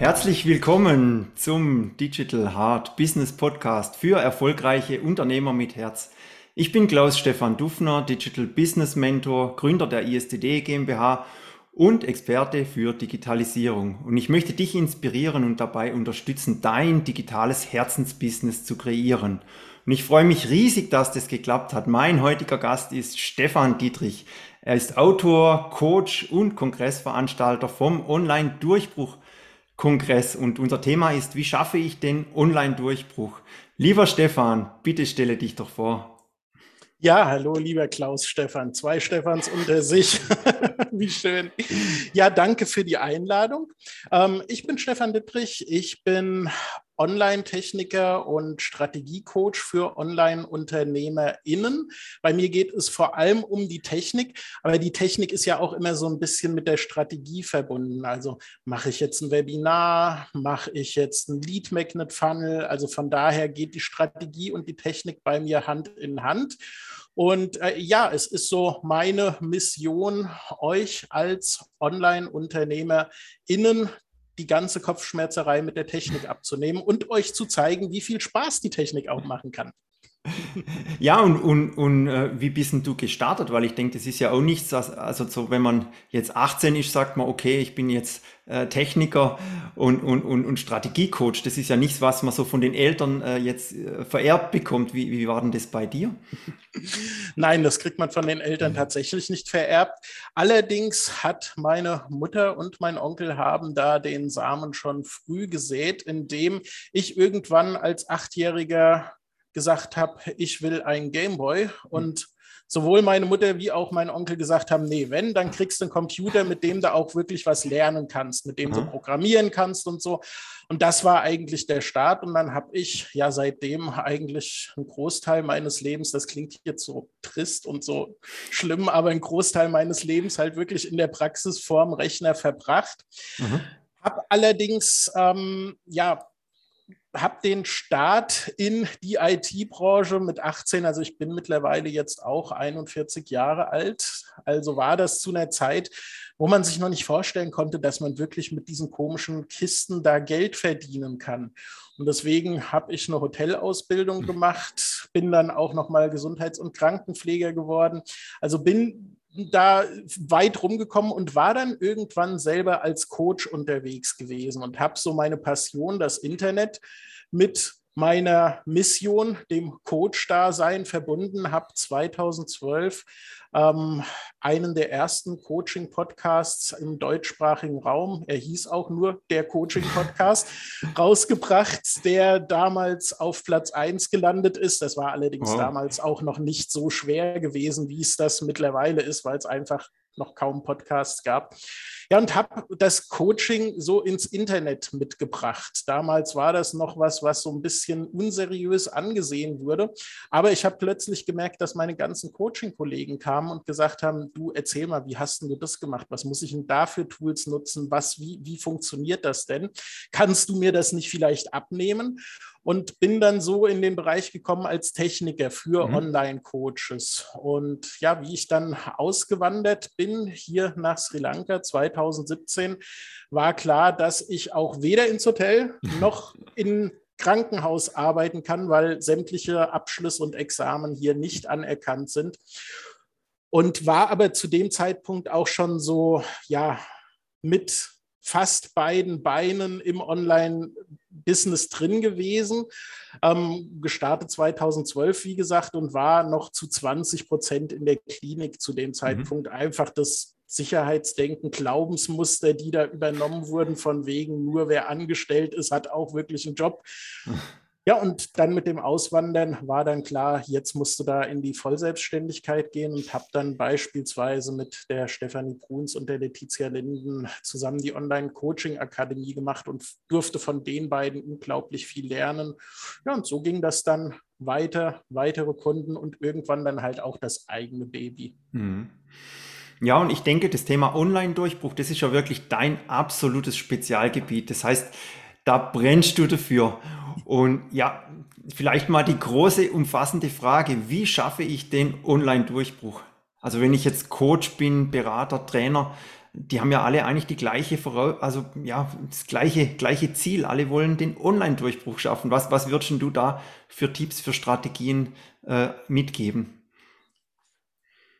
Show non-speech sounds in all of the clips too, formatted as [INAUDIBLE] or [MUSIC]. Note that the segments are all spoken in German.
Herzlich willkommen zum Digital Hard Business Podcast für erfolgreiche Unternehmer mit Herz. Ich bin Klaus Stefan Dufner, Digital Business Mentor, Gründer der ISTD GmbH und Experte für Digitalisierung. Und ich möchte dich inspirieren und dabei unterstützen, dein digitales Herzensbusiness zu kreieren. Und ich freue mich riesig, dass das geklappt hat. Mein heutiger Gast ist Stefan Dietrich. Er ist Autor, Coach und Kongressveranstalter vom Online-Durchbruch Kongress und unser Thema ist, wie schaffe ich den Online-Durchbruch? Lieber Stefan, bitte stelle dich doch vor. Ja, hallo, lieber Klaus Stefan. Zwei Stefans unter sich. [LAUGHS] Wie schön. Ja, danke für die Einladung. Ähm, ich bin Stefan Dittrich. Ich bin Online-Techniker und Strategiecoach für Online-UnternehmerInnen. Bei mir geht es vor allem um die Technik, aber die Technik ist ja auch immer so ein bisschen mit der Strategie verbunden. Also mache ich jetzt ein Webinar, mache ich jetzt ein Lead Magnet Funnel. Also von daher geht die Strategie und die Technik bei mir Hand in Hand. Und äh, ja, es ist so meine Mission, euch als Online-UnternehmerInnen die ganze Kopfschmerzerei mit der Technik abzunehmen und euch zu zeigen, wie viel Spaß die Technik auch machen kann. [LAUGHS] Ja, und, und, und äh, wie bist denn du gestartet? Weil ich denke, das ist ja auch nichts, also so, wenn man jetzt 18 ist, sagt man, okay, ich bin jetzt äh, Techniker und, und, und, und Strategiecoach. Das ist ja nichts, was man so von den Eltern äh, jetzt äh, vererbt bekommt. Wie, wie war denn das bei dir? Nein, das kriegt man von den Eltern tatsächlich nicht vererbt. Allerdings hat meine Mutter und mein Onkel haben da den Samen schon früh gesät, indem ich irgendwann als Achtjähriger gesagt habe, ich will ein Gameboy und sowohl meine Mutter wie auch mein Onkel gesagt haben, nee, wenn, dann kriegst du einen Computer, mit dem du auch wirklich was lernen kannst, mit dem mhm. du programmieren kannst und so. Und das war eigentlich der Start. Und dann habe ich ja seitdem eigentlich einen Großteil meines Lebens, das klingt jetzt so trist und so schlimm, aber einen Großteil meines Lebens halt wirklich in der Praxis vorm Rechner verbracht. Mhm. Habe allerdings ähm, ja habe den Start in die IT-Branche mit 18, also ich bin mittlerweile jetzt auch 41 Jahre alt. Also war das zu einer Zeit, wo man sich noch nicht vorstellen konnte, dass man wirklich mit diesen komischen Kisten da Geld verdienen kann. Und deswegen habe ich eine Hotelausbildung gemacht, bin dann auch noch mal Gesundheits- und Krankenpfleger geworden. Also bin da weit rumgekommen und war dann irgendwann selber als Coach unterwegs gewesen und habe so meine Passion, das Internet, mit meiner Mission, dem Coach-Dasein verbunden, habe 2012 ähm, einen der ersten Coaching-Podcasts im deutschsprachigen Raum, er hieß auch nur der Coaching-Podcast, [LAUGHS] rausgebracht, der damals auf Platz 1 gelandet ist. Das war allerdings wow. damals auch noch nicht so schwer gewesen, wie es das mittlerweile ist, weil es einfach noch kaum Podcasts gab. Ja, und habe das Coaching so ins Internet mitgebracht. Damals war das noch was, was so ein bisschen unseriös angesehen wurde. Aber ich habe plötzlich gemerkt, dass meine ganzen Coaching-Kollegen kamen und gesagt haben, du erzähl mal, wie hast du das gemacht? Was muss ich denn da für Tools nutzen? Was, wie, wie funktioniert das denn? Kannst du mir das nicht vielleicht abnehmen? Und bin dann so in den Bereich gekommen als Techniker für mhm. Online-Coaches. Und ja, wie ich dann ausgewandert bin hier nach Sri Lanka 2017, war klar, dass ich auch weder ins Hotel noch in Krankenhaus arbeiten kann, weil sämtliche Abschlüsse und Examen hier nicht anerkannt sind. Und war aber zu dem Zeitpunkt auch schon so, ja, mit fast beiden Beinen im Online-Business drin gewesen. Ähm, gestartet 2012, wie gesagt, und war noch zu 20 Prozent in der Klinik zu dem mhm. Zeitpunkt. Mhm. Einfach das Sicherheitsdenken, Glaubensmuster, die da übernommen wurden, von wegen nur wer angestellt ist, hat auch wirklich einen Job. [LAUGHS] Ja, und dann mit dem Auswandern war dann klar, jetzt musst du da in die Vollselbstständigkeit gehen und habe dann beispielsweise mit der Stefanie Bruns und der Letizia Linden zusammen die Online-Coaching-Akademie gemacht und durfte von den beiden unglaublich viel lernen. Ja, und so ging das dann weiter, weitere Kunden und irgendwann dann halt auch das eigene Baby. Mhm. Ja, und ich denke, das Thema Online-Durchbruch, das ist ja wirklich dein absolutes Spezialgebiet. Das heißt, da brennst du dafür. Und ja, vielleicht mal die große, umfassende Frage, wie schaffe ich den Online-Durchbruch? Also wenn ich jetzt Coach bin, Berater, Trainer, die haben ja alle eigentlich die gleiche also ja, das gleiche, gleiche Ziel. Alle wollen den Online-Durchbruch schaffen. Was, was würdest du da für Tipps, für Strategien äh, mitgeben?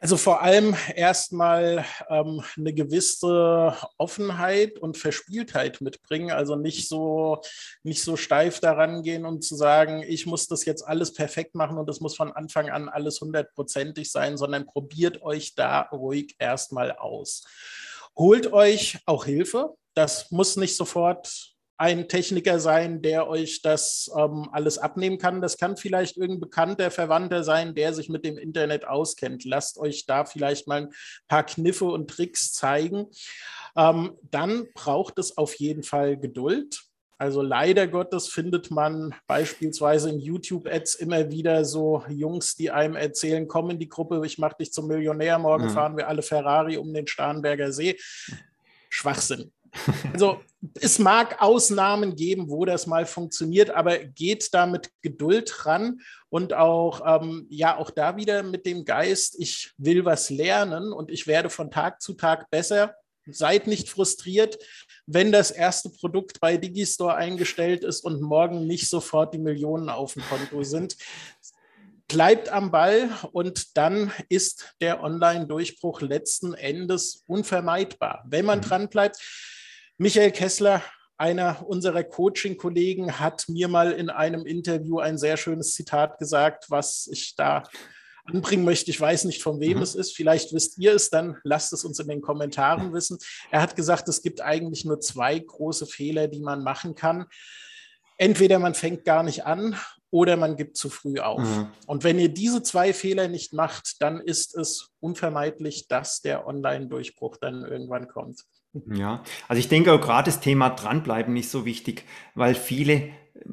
Also vor allem erstmal ähm, eine gewisse Offenheit und Verspieltheit mitbringen. Also nicht so, nicht so steif daran gehen und zu sagen, ich muss das jetzt alles perfekt machen und es muss von Anfang an alles hundertprozentig sein, sondern probiert euch da ruhig erstmal aus. Holt euch auch Hilfe. Das muss nicht sofort ein Techniker sein, der euch das ähm, alles abnehmen kann. Das kann vielleicht irgendein bekannter Verwandter sein, der sich mit dem Internet auskennt. Lasst euch da vielleicht mal ein paar Kniffe und Tricks zeigen. Ähm, dann braucht es auf jeden Fall Geduld. Also leider Gottes findet man beispielsweise in YouTube-Ads immer wieder so Jungs, die einem erzählen, komm in die Gruppe, ich mache dich zum Millionär, morgen mhm. fahren wir alle Ferrari um den Starnberger See. Schwachsinn. Also es mag Ausnahmen geben, wo das mal funktioniert, aber geht da mit Geduld ran und auch, ähm, ja, auch da wieder mit dem Geist, ich will was lernen und ich werde von Tag zu Tag besser. Seid nicht frustriert, wenn das erste Produkt bei Digistore eingestellt ist und morgen nicht sofort die Millionen auf dem Konto sind bleibt am Ball und dann ist der Online-Durchbruch letzten Endes unvermeidbar, wenn man mhm. dran bleibt. Michael Kessler, einer unserer Coaching-Kollegen, hat mir mal in einem Interview ein sehr schönes Zitat gesagt, was ich da anbringen möchte. Ich weiß nicht, von wem mhm. es ist. Vielleicht wisst ihr es, dann lasst es uns in den Kommentaren wissen. Er hat gesagt, es gibt eigentlich nur zwei große Fehler, die man machen kann. Entweder man fängt gar nicht an oder man gibt zu früh auf. Mhm. Und wenn ihr diese zwei Fehler nicht macht, dann ist es unvermeidlich, dass der Online-Durchbruch dann irgendwann kommt. Ja, also ich denke auch gerade das Thema dranbleiben ist so wichtig, weil viele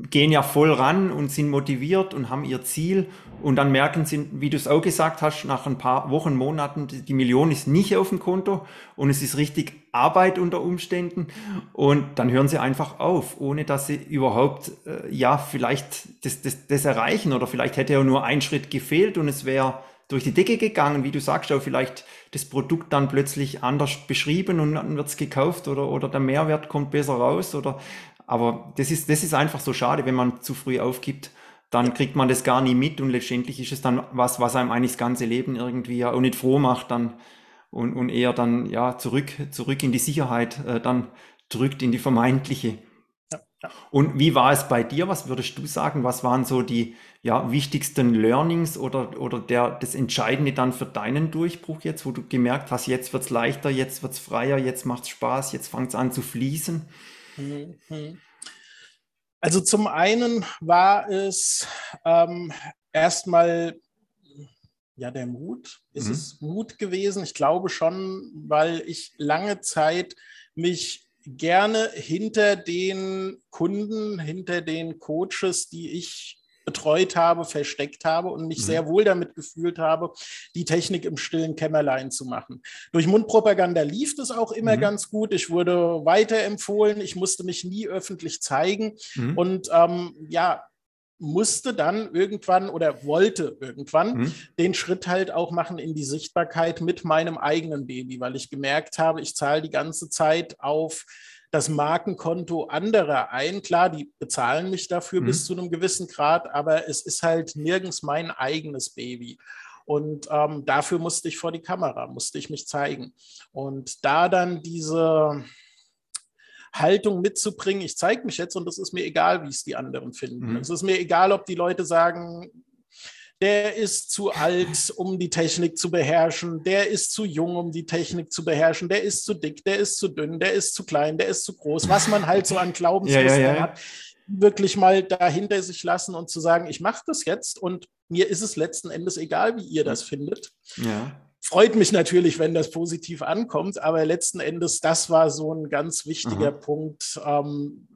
gehen ja voll ran und sind motiviert und haben ihr Ziel und dann merken sie, wie du es auch gesagt hast, nach ein paar Wochen, Monaten, die Million ist nicht auf dem Konto und es ist richtig Arbeit unter Umständen und dann hören sie einfach auf, ohne dass sie überhaupt, äh, ja, vielleicht das, das, das erreichen oder vielleicht hätte ja nur ein Schritt gefehlt und es wäre durch die Decke gegangen, wie du sagst, auch vielleicht das Produkt dann plötzlich anders beschrieben und dann wird es gekauft oder, oder der Mehrwert kommt besser raus oder aber das ist, das ist einfach so schade, wenn man zu früh aufgibt, dann kriegt man das gar nie mit und letztendlich ist es dann was, was einem eigentlich das ganze Leben irgendwie ja auch nicht froh macht dann und, und eher dann ja zurück, zurück in die Sicherheit äh, dann drückt, in die vermeintliche. Und wie war es bei dir? Was würdest du sagen? Was waren so die ja, wichtigsten Learnings oder, oder der, das Entscheidende dann für deinen Durchbruch jetzt, wo du gemerkt hast, jetzt wird es leichter, jetzt wird es freier, jetzt macht es Spaß, jetzt fängt es an zu fließen? Mhm. Also zum einen war es ähm, erstmal ja der Mut. Ist mhm. es Mut gewesen? Ich glaube schon, weil ich lange Zeit mich gerne hinter den Kunden, hinter den Coaches, die ich betreut habe, versteckt habe und mich mhm. sehr wohl damit gefühlt habe, die Technik im stillen Kämmerlein zu machen. Durch Mundpropaganda lief das auch immer mhm. ganz gut. Ich wurde weiterempfohlen. Ich musste mich nie öffentlich zeigen. Mhm. Und ähm, ja, musste dann irgendwann oder wollte irgendwann mhm. den Schritt halt auch machen in die Sichtbarkeit mit meinem eigenen Baby, weil ich gemerkt habe, ich zahle die ganze Zeit auf das Markenkonto anderer ein. Klar, die bezahlen mich dafür mhm. bis zu einem gewissen Grad, aber es ist halt nirgends mein eigenes Baby. Und ähm, dafür musste ich vor die Kamera, musste ich mich zeigen. Und da dann diese Haltung mitzubringen, ich zeige mich jetzt und es ist mir egal, wie es die anderen finden. Mhm. Es ist mir egal, ob die Leute sagen, der ist zu alt, um die Technik zu beherrschen, der ist zu jung, um die Technik zu beherrschen, der ist zu dick, der ist zu dünn, der ist zu klein, der ist zu groß, was man halt so an Glaubensmustern ja, ja, ja. hat, wirklich mal dahinter sich lassen und zu sagen, ich mache das jetzt und mir ist es letzten Endes egal, wie ihr das findet. Ja. Freut mich natürlich, wenn das positiv ankommt, aber letzten Endes, das war so ein ganz wichtiger mhm. Punkt, ähm,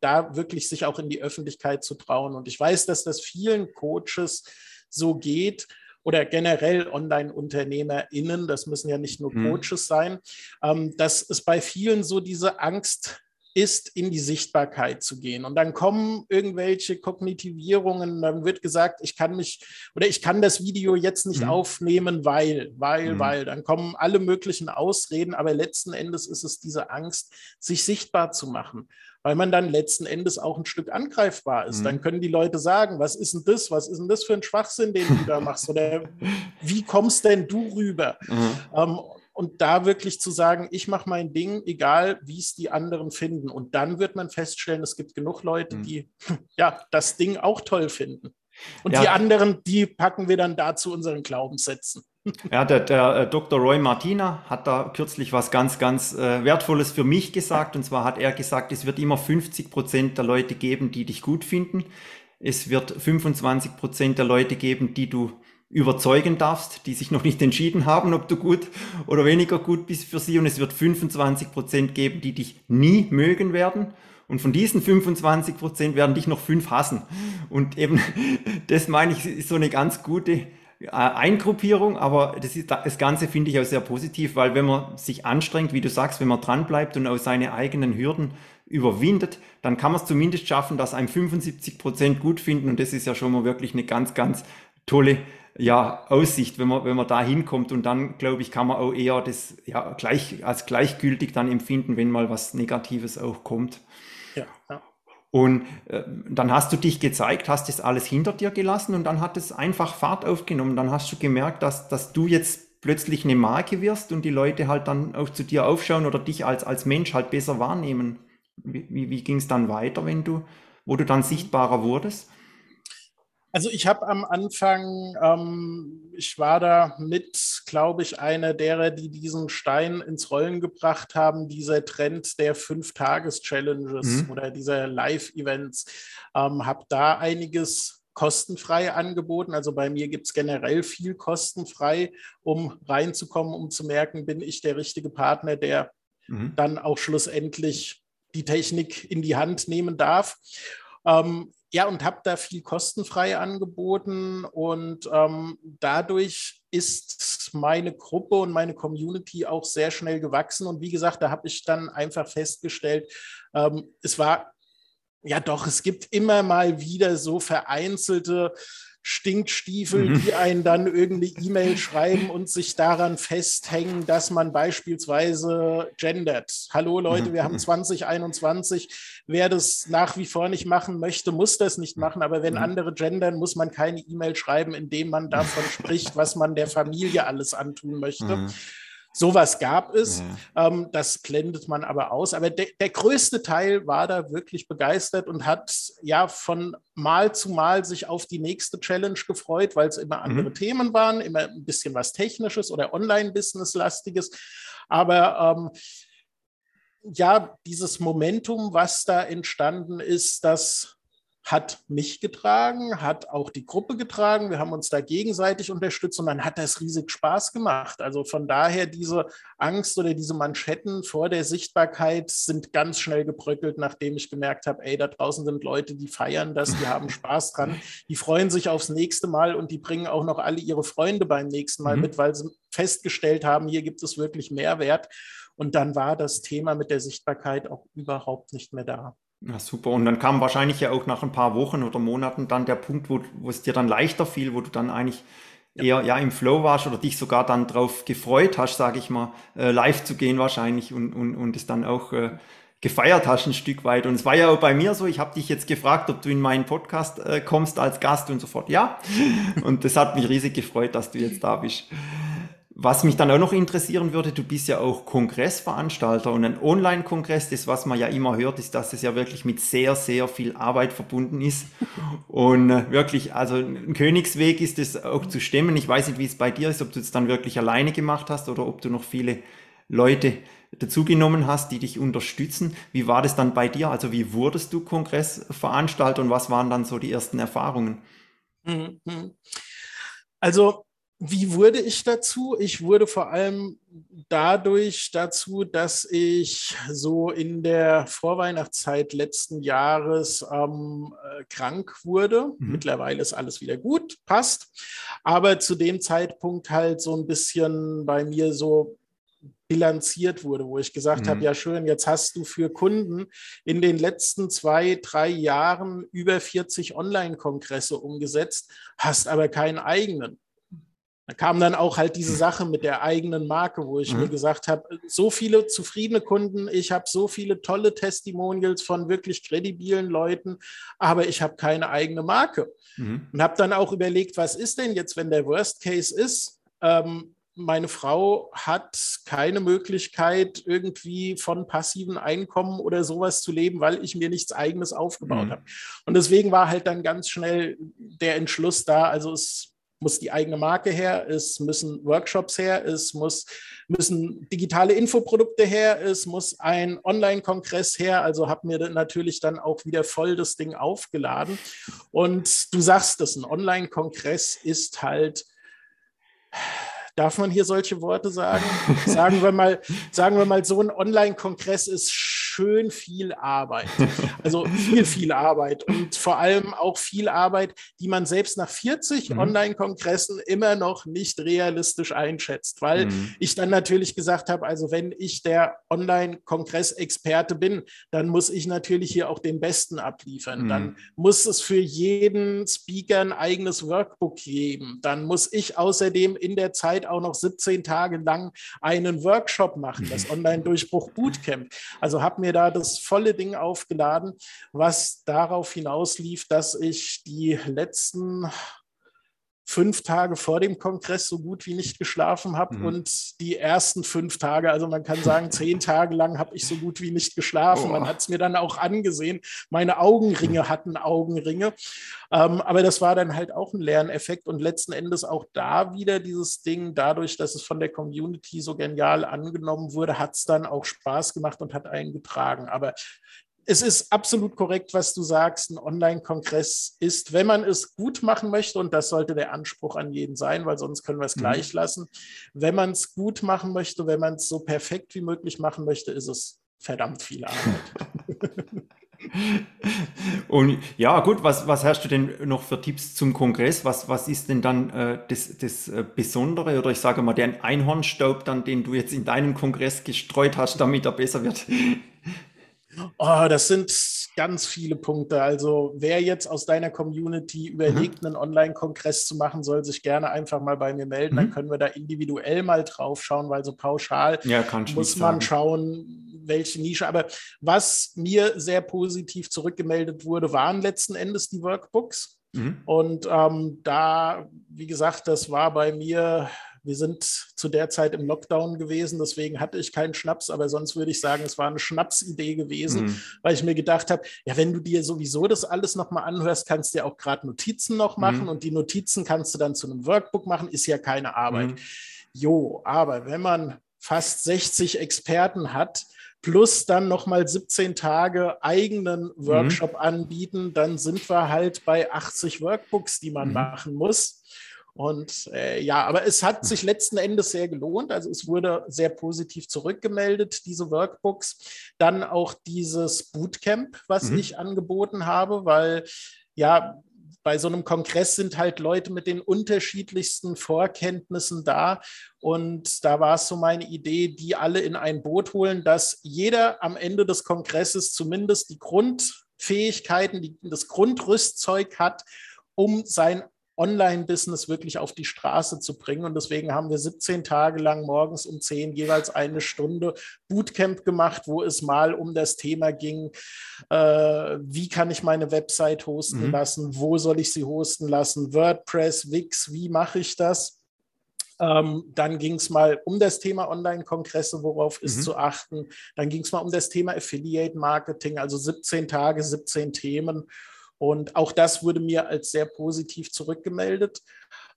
da wirklich sich auch in die Öffentlichkeit zu trauen. Und ich weiß, dass das vielen Coaches so geht oder generell Online-UnternehmerInnen, das müssen ja nicht nur mhm. Coaches sein, ähm, dass es bei vielen so diese Angst ist, in die Sichtbarkeit zu gehen. Und dann kommen irgendwelche Kognitivierungen, dann wird gesagt, ich kann mich oder ich kann das Video jetzt nicht mhm. aufnehmen, weil, weil, mhm. weil. Dann kommen alle möglichen Ausreden, aber letzten Endes ist es diese Angst, sich sichtbar zu machen weil man dann letzten Endes auch ein Stück angreifbar ist. Mhm. Dann können die Leute sagen, was ist denn das? Was ist denn das für ein Schwachsinn, den du da machst? Oder [LAUGHS] wie kommst denn du rüber? Mhm. Ähm, und da wirklich zu sagen, ich mache mein Ding, egal wie es die anderen finden. Und dann wird man feststellen, es gibt genug Leute, mhm. die [LAUGHS] ja das Ding auch toll finden. Und ja. die anderen, die packen wir dann da zu unseren Glaubenssätzen. [LAUGHS] Ja, der, der äh, Dr. Roy Martina hat da kürzlich was ganz, ganz äh, Wertvolles für mich gesagt. Und zwar hat er gesagt, es wird immer 50 Prozent der Leute geben, die dich gut finden. Es wird 25 Prozent der Leute geben, die du überzeugen darfst, die sich noch nicht entschieden haben, ob du gut oder weniger gut bist für sie. Und es wird 25 Prozent geben, die dich nie mögen werden. Und von diesen 25 Prozent werden dich noch fünf hassen. Und eben, [LAUGHS] das meine ich, ist so eine ganz gute äh, Eingruppierung, aber das, ist, das Ganze finde ich auch sehr positiv, weil wenn man sich anstrengt, wie du sagst, wenn man dranbleibt und auch seine eigenen Hürden überwindet, dann kann man es zumindest schaffen, dass einem 75 Prozent gut finden und das ist ja schon mal wirklich eine ganz, ganz tolle ja, Aussicht, wenn man, wenn man da hinkommt. Und dann, glaube ich, kann man auch eher das ja, gleich, als gleichgültig dann empfinden, wenn mal was Negatives auch kommt. Ja, ja. Und äh, dann hast du dich gezeigt, hast das alles hinter dir gelassen und dann hat es einfach Fahrt aufgenommen. Dann hast du gemerkt, dass, dass du jetzt plötzlich eine Marke wirst und die Leute halt dann auch zu dir aufschauen oder dich als, als Mensch halt besser wahrnehmen. Wie, wie, wie ging es dann weiter, wenn du, wo du dann sichtbarer wurdest? Also ich habe am Anfang, ähm, ich war da mit, glaube ich, einer derer, die diesen Stein ins Rollen gebracht haben, dieser Trend der Fünf-Tages-Challenges mhm. oder dieser Live-Events. Ähm, habe da einiges kostenfrei angeboten. Also bei mir gibt es generell viel kostenfrei, um reinzukommen, um zu merken, bin ich der richtige Partner, der mhm. dann auch schlussendlich die Technik in die Hand nehmen darf. Ähm, ja, und habe da viel kostenfrei angeboten und ähm, dadurch ist meine Gruppe und meine Community auch sehr schnell gewachsen. Und wie gesagt, da habe ich dann einfach festgestellt, ähm, es war ja doch, es gibt immer mal wieder so vereinzelte Stinkstiefel, mhm. die einen dann irgendeine E-Mail schreiben und sich daran festhängen, dass man beispielsweise gendert. Hallo Leute, mhm. wir haben 2021. Wer das nach wie vor nicht machen möchte, muss das nicht machen. Aber wenn mhm. andere gendern, muss man keine E-Mail schreiben, indem man davon spricht, was man der Familie alles antun möchte. Mhm. Sowas gab es, ja. ähm, das blendet man aber aus. Aber de der größte Teil war da wirklich begeistert und hat ja von Mal zu Mal sich auf die nächste Challenge gefreut, weil es immer andere mhm. Themen waren, immer ein bisschen was Technisches oder Online-Business-lastiges. Aber ähm, ja, dieses Momentum, was da entstanden ist, das hat mich getragen, hat auch die Gruppe getragen. Wir haben uns da gegenseitig unterstützt und dann hat das riesig Spaß gemacht. Also von daher diese Angst oder diese Manschetten vor der Sichtbarkeit sind ganz schnell gebröckelt, nachdem ich gemerkt habe, ey, da draußen sind Leute, die feiern das, die haben Spaß dran, [LAUGHS] die freuen sich aufs nächste Mal und die bringen auch noch alle ihre Freunde beim nächsten Mal mhm. mit, weil sie festgestellt haben, hier gibt es wirklich Mehrwert. Und dann war das Thema mit der Sichtbarkeit auch überhaupt nicht mehr da. Ja, super. Und dann kam wahrscheinlich ja auch nach ein paar Wochen oder Monaten dann der Punkt, wo, wo es dir dann leichter fiel, wo du dann eigentlich eher ja, im Flow warst oder dich sogar dann drauf gefreut hast, sage ich mal, äh, live zu gehen wahrscheinlich und, und, und es dann auch äh, gefeiert hast ein Stück weit. Und es war ja auch bei mir so, ich habe dich jetzt gefragt, ob du in meinen Podcast äh, kommst als Gast und sofort ja. [LAUGHS] Und das hat mich riesig gefreut, dass du jetzt da bist. Was mich dann auch noch interessieren würde, du bist ja auch Kongressveranstalter und ein Online-Kongress, das was man ja immer hört, ist, dass es ja wirklich mit sehr, sehr viel Arbeit verbunden ist. [LAUGHS] Und äh, wirklich, also ein Königsweg ist es auch zu stemmen. Ich weiß nicht, wie es bei dir ist, ob du es dann wirklich alleine gemacht hast oder ob du noch viele Leute dazugenommen hast, die dich unterstützen. Wie war das dann bei dir? Also wie wurdest du Kongressveranstalter und was waren dann so die ersten Erfahrungen? Mhm. Also wie wurde ich dazu? Ich wurde vor allem dadurch dazu, dass ich so in der Vorweihnachtszeit letzten Jahres ähm, äh, krank wurde. Mhm. Mittlerweile ist alles wieder gut, passt. Aber zu dem Zeitpunkt halt so ein bisschen bei mir so bilanziert wurde, wo ich gesagt mhm. habe, ja schön, jetzt hast du für Kunden in den letzten zwei, drei Jahren über 40 Online-Kongresse umgesetzt, hast aber keinen eigenen. Da kam dann auch halt diese Sache mit der eigenen Marke, wo ich mhm. mir gesagt habe, so viele zufriedene Kunden, ich habe so viele tolle Testimonials von wirklich kredibilen Leuten, aber ich habe keine eigene Marke. Mhm. Und habe dann auch überlegt, was ist denn jetzt, wenn der Worst Case ist? Ähm, meine Frau hat keine Möglichkeit, irgendwie von passiven Einkommen oder sowas zu leben, weil ich mir nichts eigenes aufgebaut mhm. habe. Und deswegen war halt dann ganz schnell der Entschluss da, also es muss die eigene Marke her, es müssen Workshops her, es muss, müssen digitale Infoprodukte her, es muss ein Online-Kongress her. Also habe mir natürlich dann auch wieder voll das Ding aufgeladen. Und du sagst es, ein Online-Kongress ist halt Darf man hier solche Worte sagen? [LAUGHS] sagen wir mal, sagen wir mal, so ein Online-Kongress ist schön viel Arbeit. Also viel, [LAUGHS] viel Arbeit und vor allem auch viel Arbeit, die man selbst nach 40 mhm. Online-Kongressen immer noch nicht realistisch einschätzt, weil mhm. ich dann natürlich gesagt habe, also wenn ich der Online-Kongress-Experte bin, dann muss ich natürlich hier auch den Besten abliefern. Mhm. Dann muss es für jeden Speaker ein eigenes Workbook geben. Dann muss ich außerdem in der Zeit auch noch 17 Tage lang einen Workshop machen, das [LAUGHS] Online-Durchbruch Bootcamp. Also habe mir mir da das volle Ding aufgeladen, was darauf hinauslief, dass ich die letzten fünf Tage vor dem Kongress so gut wie nicht geschlafen habe mhm. und die ersten fünf Tage, also man kann sagen, zehn Tage lang habe ich so gut wie nicht geschlafen. Oh. Man hat es mir dann auch angesehen. Meine Augenringe hatten Augenringe. Ähm, aber das war dann halt auch ein Lerneffekt und letzten Endes auch da wieder dieses Ding, dadurch, dass es von der Community so genial angenommen wurde, hat es dann auch Spaß gemacht und hat einen getragen. Aber es ist absolut korrekt, was du sagst. Ein Online-Kongress ist, wenn man es gut machen möchte, und das sollte der Anspruch an jeden sein, weil sonst können wir es mhm. gleich lassen. Wenn man es gut machen möchte, wenn man es so perfekt wie möglich machen möchte, ist es verdammt viel Arbeit. [LAUGHS] [LAUGHS] Und ja, gut, was, was hast du denn noch für Tipps zum Kongress? Was, was ist denn dann äh, das, das äh, Besondere oder ich sage mal, der Einhornstaub dann, den du jetzt in deinen Kongress gestreut hast, damit er besser wird? Oh, das sind ganz viele Punkte. Also wer jetzt aus deiner Community überlegt, mhm. einen Online-Kongress zu machen, soll sich gerne einfach mal bei mir melden. Mhm. Dann können wir da individuell mal drauf schauen, weil so pauschal ja, muss man sagen. schauen, welche Nische. Aber was mir sehr positiv zurückgemeldet wurde, waren letzten Endes die Workbooks. Mhm. Und ähm, da, wie gesagt, das war bei mir wir sind zu der Zeit im Lockdown gewesen, deswegen hatte ich keinen Schnaps, aber sonst würde ich sagen, es war eine Schnapsidee gewesen, mhm. weil ich mir gedacht habe, ja, wenn du dir sowieso das alles nochmal anhörst, kannst du ja auch gerade Notizen noch machen mhm. und die Notizen kannst du dann zu einem Workbook machen, ist ja keine Arbeit. Mhm. Jo, aber wenn man fast 60 Experten hat, plus dann nochmal 17 Tage eigenen mhm. Workshop mhm. anbieten, dann sind wir halt bei 80 Workbooks, die man mhm. machen muss. Und äh, ja, aber es hat sich letzten Endes sehr gelohnt. Also es wurde sehr positiv zurückgemeldet, diese Workbooks. Dann auch dieses Bootcamp, was mhm. ich angeboten habe, weil ja, bei so einem Kongress sind halt Leute mit den unterschiedlichsten Vorkenntnissen da. Und da war es so meine Idee, die alle in ein Boot holen, dass jeder am Ende des Kongresses zumindest die Grundfähigkeiten, die, das Grundrüstzeug hat, um sein Online-Business wirklich auf die Straße zu bringen. Und deswegen haben wir 17 Tage lang morgens um 10 jeweils eine Stunde Bootcamp gemacht, wo es mal um das Thema ging, äh, wie kann ich meine Website hosten mhm. lassen, wo soll ich sie hosten lassen, WordPress, Wix, wie mache ich das? Ähm, dann ging es mal um das Thema Online-Kongresse, worauf ist mhm. zu achten. Dann ging es mal um das Thema Affiliate-Marketing, also 17 Tage, 17 Themen. Und auch das wurde mir als sehr positiv zurückgemeldet.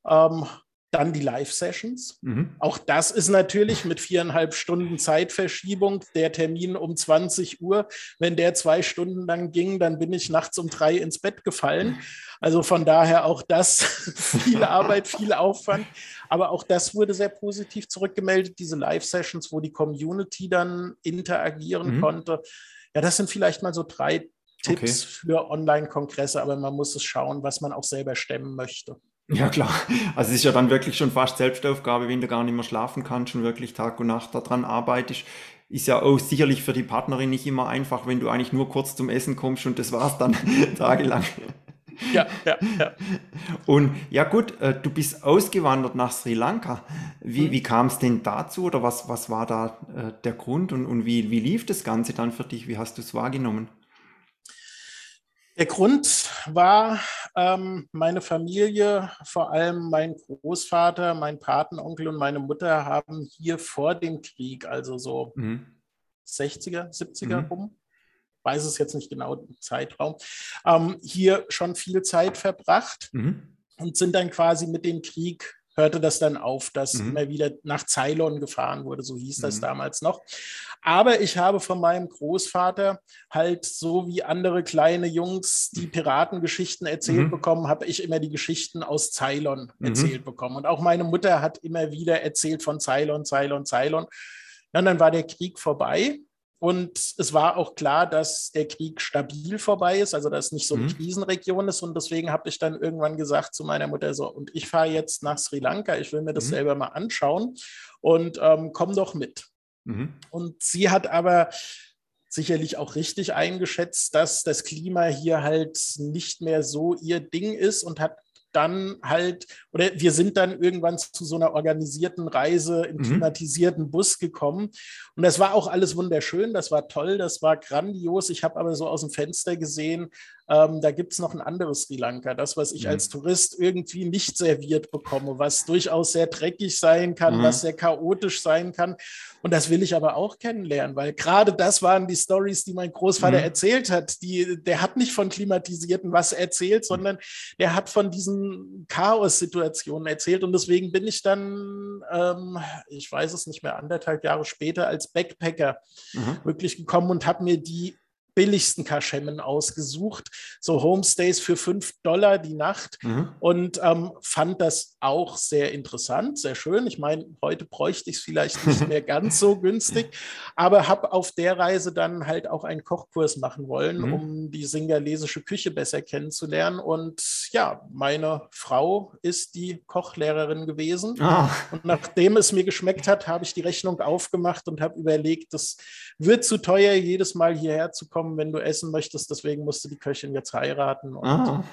Ähm, dann die Live-Sessions. Mhm. Auch das ist natürlich mit viereinhalb Stunden Zeitverschiebung. Der Termin um 20 Uhr, wenn der zwei Stunden lang ging, dann bin ich nachts um drei ins Bett gefallen. Also von daher auch das [LAUGHS] viel Arbeit, viel Aufwand. Aber auch das wurde sehr positiv zurückgemeldet, diese Live-Sessions, wo die Community dann interagieren mhm. konnte. Ja, das sind vielleicht mal so drei Tipps okay. für Online-Kongresse, aber man muss es schauen, was man auch selber stemmen möchte. Ja, klar. Also es ist ja dann wirklich schon fast Selbstaufgabe, wenn du gar nicht mehr schlafen kannst und wirklich Tag und Nacht daran arbeitest. Ist ja auch sicherlich für die Partnerin nicht immer einfach, wenn du eigentlich nur kurz zum Essen kommst und das war's dann [LAUGHS] tagelang. Ja, ja, ja. Und ja gut, äh, du bist ausgewandert nach Sri Lanka. Wie, Mhm. wie kam es denn dazu oder was, was war da äh, der Grund und, und wie, wie lief das Ganze dann für dich? Wie hast du es wahrgenommen? Der Grund war ähm, meine Familie, vor allem mein Großvater, mein Patenonkel und meine Mutter haben hier vor dem Krieg, also so Mhm. 60er, 70er Mhm. rum, weiß es jetzt nicht genau den Zeitraum, ähm, hier schon viel Zeit verbracht Mhm. und sind dann quasi mit dem Krieg, hörte das dann auf, dass Mhm. immer wieder nach Ceylon gefahren wurde, so hieß das Mhm. damals noch. Aber ich habe von meinem Großvater halt so wie andere kleine Jungs die Piratengeschichten erzählt Mhm. bekommen, habe ich immer die Geschichten aus Ceylon Mhm. erzählt bekommen. Und auch meine Mutter hat immer wieder erzählt von Ceylon, Ceylon, Ceylon. Ja, und dann war der Krieg vorbei. Und es war auch klar, dass der Krieg stabil vorbei ist, also dass es nicht so eine Mhm. Krisenregion ist. Und deswegen habe ich dann irgendwann gesagt zu meiner Mutter so, und ich fahre jetzt nach Sri Lanka, ich will mir das Mhm. selber mal anschauen und ähm, komm doch mit. Mhm. Und sie hat aber sicherlich auch richtig eingeschätzt, dass das Klima hier halt nicht mehr so ihr Ding ist und hat dann halt, oder wir sind dann irgendwann zu so einer organisierten Reise im Mhm. klimatisierten Bus gekommen. Und das war auch alles wunderschön, das war toll, das war grandios. Ich habe aber so aus dem Fenster gesehen, ähm, da gibt es noch ein anderes Sri Lanka, das, was ich Mhm. als Tourist irgendwie nicht serviert bekomme, was durchaus sehr dreckig sein kann, Mhm. was sehr chaotisch sein kann. Und das will ich aber auch kennenlernen, weil gerade das waren die Stories, die mein Großvater Mhm. erzählt hat. Die, der hat nicht von klimatisierten was erzählt, sondern der hat von diesen Chaos-Situationen erzählt. Und deswegen bin ich dann, ähm, ich weiß es nicht mehr, anderthalb Jahre später als Backpacker Mhm. wirklich gekommen und habe mir die billigsten Kaschemmen ausgesucht, so Homestays für 5 Dollar die Nacht Mhm. und ähm, fand das auch sehr interessant, sehr schön. Ich meine, heute bräuchte ich es vielleicht nicht mehr [LAUGHS] ganz so günstig, aber habe auf der Reise dann halt auch einen Kochkurs machen wollen, Mhm. um die singalesische Küche besser kennenzulernen. Und ja, meine Frau ist die Kochlehrerin gewesen. Ah, Und nachdem es mir geschmeckt hat, habe ich die Rechnung aufgemacht und habe überlegt, das wird zu teuer, jedes Mal hierher zu kommen, wenn du essen möchtest. Deswegen musste die Köchin jetzt heiraten. Und ah.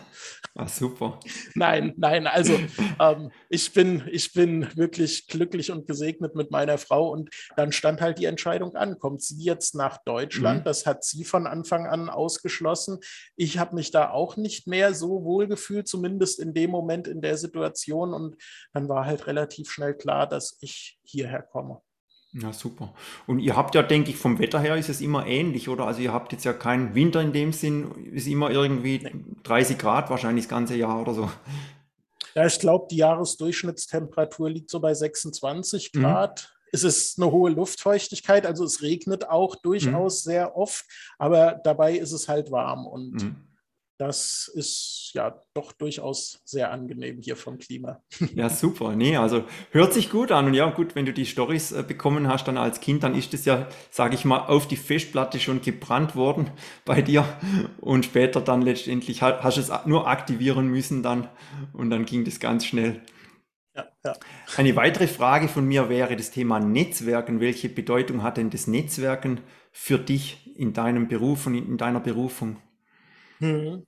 ah, super. [LAUGHS] Nein, nein, also [LAUGHS] ähm, ich, bin, ich bin wirklich glücklich und gesegnet mit meiner Frau. Und dann stand halt die Entscheidung an, kommt sie jetzt nach Deutschland? Mhm. Das hat sie von Anfang an ausgeschlossen. Ich habe mich da auch nicht mehr so wohl gefühlt, zumindest in dem Moment, in der Situation. Und dann war halt relativ schnell klar, dass ich hierher komme. Ja, super. Und ihr habt ja, denke ich, vom Wetter her ist es immer ähnlich, oder? Also ihr habt jetzt ja keinen Winter in dem Sinn, ist immer irgendwie Nee. 30 Grad wahrscheinlich das ganze Jahr oder so. Ja, ich glaube, die Jahresdurchschnittstemperatur liegt so bei 26 Mhm. Grad. Es ist eine hohe Luftfeuchtigkeit, also es regnet auch durchaus sehr oft, aber dabei ist es halt warm und Mhm. Das ist ja doch durchaus sehr angenehm hier vom Klima. Ja, super. Nee, also hört sich gut an. Und ja, gut, wenn du die Stories äh, bekommen hast dann als Kind, dann ist das ja, sage ich mal, auf die Festplatte schon gebrannt worden [LAUGHS] bei dir. Und später dann letztendlich ha- hast du es nur aktivieren müssen dann und dann ging das ganz schnell. Ja, ja. Eine weitere Frage von mir wäre das Thema Netzwerken. Welche Bedeutung hat denn das Netzwerken für dich in deinem Beruf und in deiner Berufung? Mhm.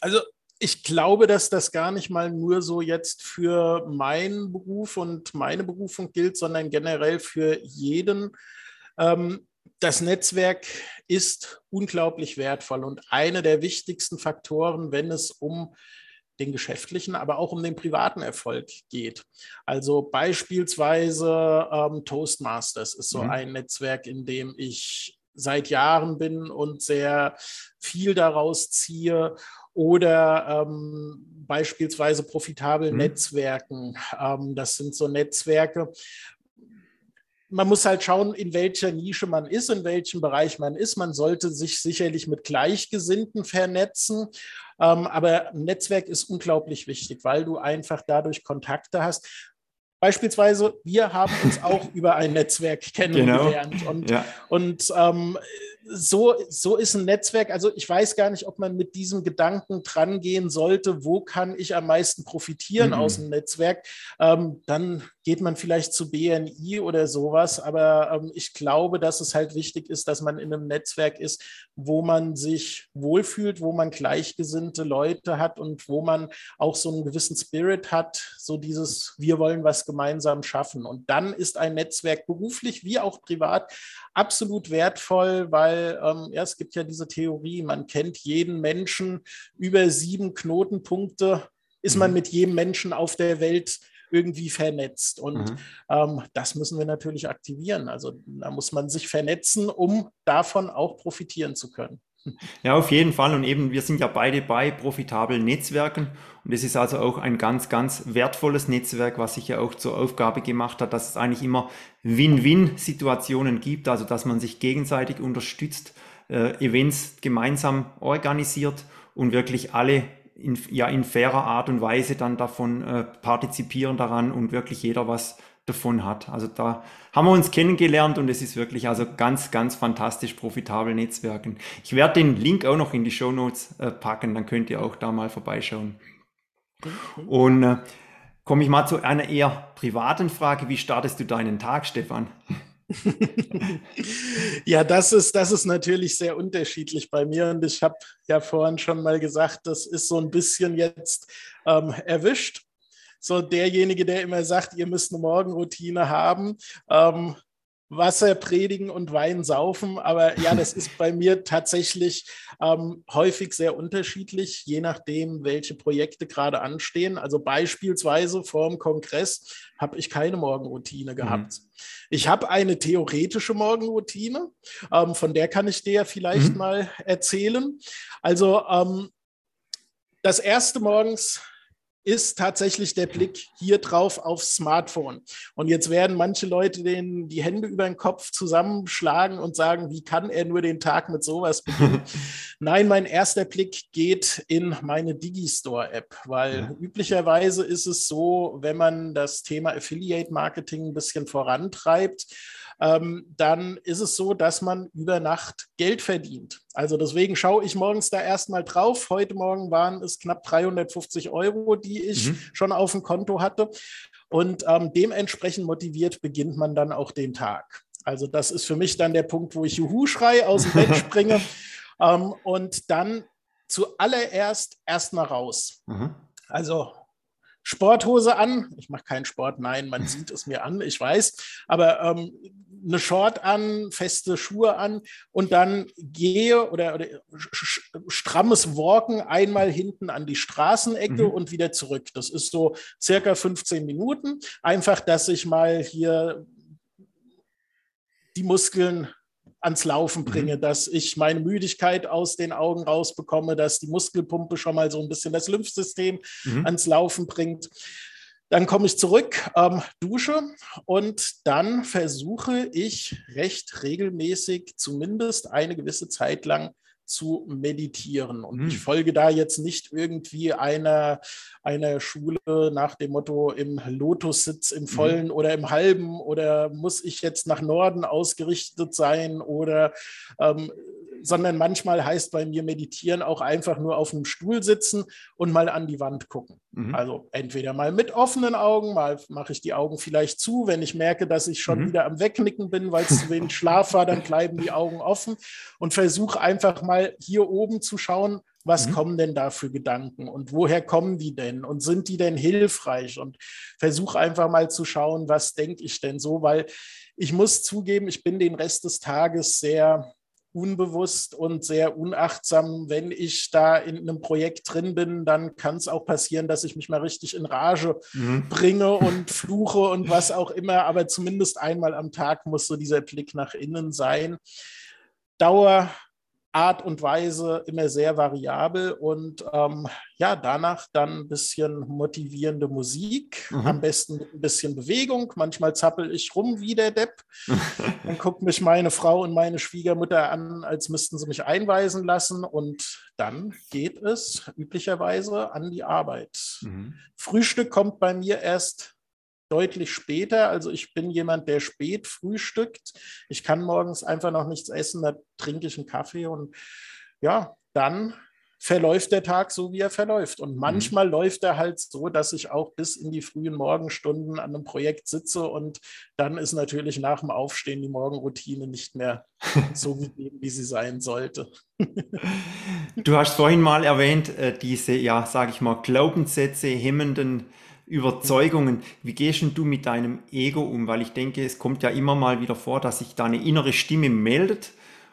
Also ich glaube, dass das gar nicht mal nur so jetzt für meinen Beruf und meine Berufung gilt, sondern generell für jeden. Ähm, das Netzwerk ist unglaublich wertvoll und eine der wichtigsten Faktoren, wenn es um den geschäftlichen, aber auch um den privaten Erfolg geht. Also beispielsweise ähm, Toastmasters ist so Mhm. ein Netzwerk, in dem ich seit Jahren bin und sehr viel daraus ziehe. Oder ähm, beispielsweise profitabel Mhm. Netzwerken. Ähm, das sind so Netzwerke, man muss halt schauen, in welcher Nische man ist, in welchem Bereich man ist. Man sollte sich sicherlich mit Gleichgesinnten vernetzen. Ähm, aber ein Netzwerk ist unglaublich wichtig, weil du einfach dadurch Kontakte hast. Beispielsweise, wir haben uns [LAUGHS] auch über ein Netzwerk kennengelernt. Und, Ja. und ähm, so, so ist ein Netzwerk. Also ich weiß gar nicht, ob man mit diesem Gedanken dran gehen sollte, wo kann ich am meisten profitieren mhm. aus dem Netzwerk. Ähm, dann geht man vielleicht zu BNI oder sowas. Aber ähm, ich glaube, dass es halt wichtig ist, dass man in einem Netzwerk ist, wo man sich wohlfühlt, wo man gleichgesinnte Leute hat und wo man auch so einen gewissen Spirit hat, so dieses, wir wollen was gemeinsam schaffen. Und dann ist ein Netzwerk beruflich wie auch privat absolut wertvoll, weil ähm, ja, es gibt ja diese Theorie, man kennt jeden Menschen über sieben Knotenpunkte, ist man mhm. mit jedem Menschen auf der Welt irgendwie vernetzt. Und mhm. ähm, das müssen wir natürlich aktivieren. Also da muss man sich vernetzen, um davon auch profitieren zu können. Ja, auf jeden Fall. Und eben, wir sind ja beide bei profitablen Netzwerken. Und es ist also auch ein ganz, ganz wertvolles Netzwerk, was sich ja auch zur Aufgabe gemacht hat, dass es eigentlich immer Win-Win-Situationen gibt, also dass man sich gegenseitig unterstützt, äh, Events gemeinsam organisiert und wirklich alle in, ja, in fairer Art und Weise dann davon äh, partizipieren daran und wirklich jeder was davon hat. Also da haben wir uns kennengelernt und es ist wirklich also ganz, ganz fantastisch profitabel Netzwerken. Ich werde den Link auch noch in die Show Notes äh, packen, dann könnt ihr auch da mal vorbeischauen. Und äh, komme ich mal zu einer eher privaten Frage. Wie startest du deinen Tag, Stefan? Ja, das ist, das ist natürlich sehr unterschiedlich bei mir. Und ich habe ja vorhin schon mal gesagt, das ist so ein bisschen jetzt ähm, erwischt. So derjenige, der immer sagt, ihr müsst eine Morgenroutine haben. Ähm, Wasser predigen und Wein saufen. Aber ja, das ist bei mir tatsächlich ähm, häufig sehr unterschiedlich, je nachdem, welche Projekte gerade anstehen. Also beispielsweise vor dem Kongress habe ich keine Morgenroutine gehabt. Mhm. Ich habe eine theoretische Morgenroutine, ähm, von der kann ich dir vielleicht mhm. mal erzählen. Also ähm, das erste morgens ist tatsächlich der Blick hier drauf aufs Smartphone. Und jetzt werden manche Leute den, die Hände über den Kopf zusammenschlagen und sagen, wie kann er nur den Tag mit sowas beginnen? [LAUGHS] Nein, mein erster Blick geht in meine Digistore-App, weil ja. üblicherweise ist es so, wenn man das Thema Affiliate-Marketing ein bisschen vorantreibt, ähm, dann ist es so, dass man über Nacht Geld verdient. Also deswegen schaue ich morgens da erstmal drauf. Heute Morgen waren es knapp 350 Euro, die ich mhm. schon auf dem Konto hatte. Und ähm, dementsprechend motiviert beginnt man dann auch den Tag. Also das ist für mich dann der Punkt, wo ich Juhu schrei, aus dem Bett springe [LAUGHS] ähm, und dann zuallererst erstmal raus. Mhm. Also Sporthose an. Ich mache keinen Sport, nein, man sieht es mir an, ich weiß. Aber ähm, eine Short an, feste Schuhe an und dann gehe oder, oder strammes Walken einmal hinten an die Straßenecke mhm. und wieder zurück. Das ist so circa 15 Minuten. Einfach, dass ich mal hier die Muskeln ans Laufen bringe, mhm. dass ich meine Müdigkeit aus den Augen rausbekomme, dass die Muskelpumpe schon mal so ein bisschen das Lymphsystem mhm. ans Laufen bringt. Dann komme ich zurück, ähm, dusche und dann versuche ich recht regelmäßig, zumindest eine gewisse Zeit lang, zu meditieren. Und hm. ich folge da jetzt nicht irgendwie einer, einer Schule nach dem Motto im Lotussitz im mhm. vollen hm. oder im halben oder muss ich jetzt nach Norden ausgerichtet sein oder ähm, sondern manchmal heißt bei mir meditieren auch einfach nur auf einem Stuhl sitzen und mal an die Wand gucken. Mhm. Also entweder mal mit offenen Augen, mal mache ich die Augen vielleicht zu. Wenn ich merke, dass ich schon mhm. wieder am Wegnicken bin, weil es zu wenig [LAUGHS] Schlaf war, dann bleiben die Augen offen und versuche einfach mal hier oben zu schauen, was mhm. kommen denn da für Gedanken und woher kommen die denn und sind die denn hilfreich und versuche einfach mal zu schauen, was denke ich denn so, weil ich muss zugeben, ich bin den Rest des Tages sehr unbewusst und sehr unachtsam. Wenn ich da in einem Projekt drin bin, dann kann es auch passieren, dass ich mich mal richtig in Rage mhm. bringe [LAUGHS] und fluche und was auch immer. Aber zumindest einmal am Tag muss so dieser Blick nach innen sein. Dauer Art und Weise immer sehr variabel und ähm, ja, danach dann ein bisschen motivierende Musik, mhm. am besten mit ein bisschen Bewegung. Manchmal zappel ich rum wie der Depp. [LAUGHS] dann guckt mich meine Frau und meine Schwiegermutter an, als müssten sie mich einweisen lassen und dann geht es üblicherweise an die Arbeit. Mhm. Frühstück kommt bei mir erst deutlich später. Also ich bin jemand, der spät frühstückt. Ich kann morgens einfach noch nichts essen, da trinke ich einen Kaffee und ja, dann verläuft der Tag so, wie er verläuft. Und mhm. manchmal mhm. läuft er halt so, dass ich auch bis in die frühen Morgenstunden an einem Projekt sitze und dann ist natürlich nach dem Aufstehen die Morgenroutine nicht mehr [LAUGHS] so gegeben, wie sie sein sollte. du hast vorhin mal erwähnt, äh, diese, ja, sage ich mal, Glaubenssätze, hemmenden Überzeugungen. Wie gehst du mit deinem Ego um? Weil ich denke, es kommt ja immer mal wieder vor, dass sich da eine innere Stimme meldet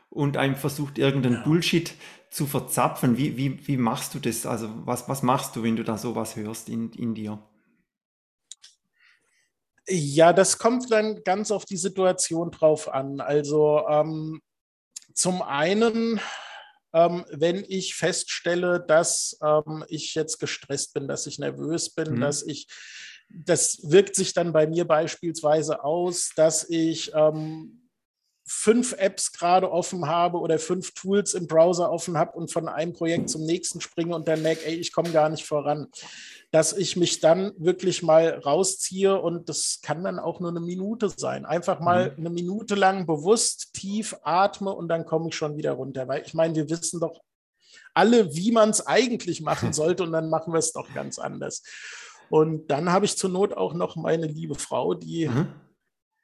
und einem versucht, irgendeinen ja. Bullshit zu verzapfen. Wie, wie, wie machst du das? Also was, was machst du, wenn du da sowas hörst in, in dir? Ja, das kommt dann ganz auf die Situation drauf an. Also ähm, zum einen, ähm, wenn ich feststelle, dass ähm, ich jetzt gestresst bin, dass ich nervös bin, mhm. dass ich, das wirkt sich dann bei mir beispielsweise aus, dass ich ähm, fünf Apps gerade offen habe oder fünf Tools im Browser offen habe und von einem Projekt zum nächsten springe und dann merke, ey, ich komme gar nicht voran. Dass ich mich dann wirklich mal rausziehe und das kann dann auch nur eine Minute sein. Einfach mal mhm. eine Minute lang bewusst tief atme und dann komme ich schon wieder runter. Weil ich meine, wir wissen doch alle, wie man es eigentlich machen [LAUGHS] sollte und dann machen wir es doch ganz anders. Und dann habe ich zur Not auch noch meine liebe Frau, die mhm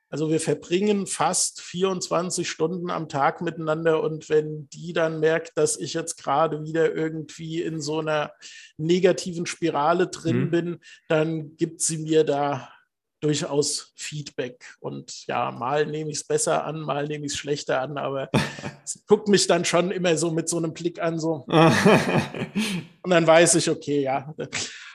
also wir verbringen fast 24 Stunden am Tag miteinander und wenn die dann merkt, dass ich jetzt gerade wieder irgendwie in so einer negativen Spirale drin mhm. bin, dann gibt sie mir da durchaus Feedback. Und ja, mal nehme ich es besser an, mal nehme ich es schlechter an, aber [LAUGHS] sie guckt mich dann schon immer so mit so einem Blick an, so. [LAUGHS] und dann weiß ich, okay, ja.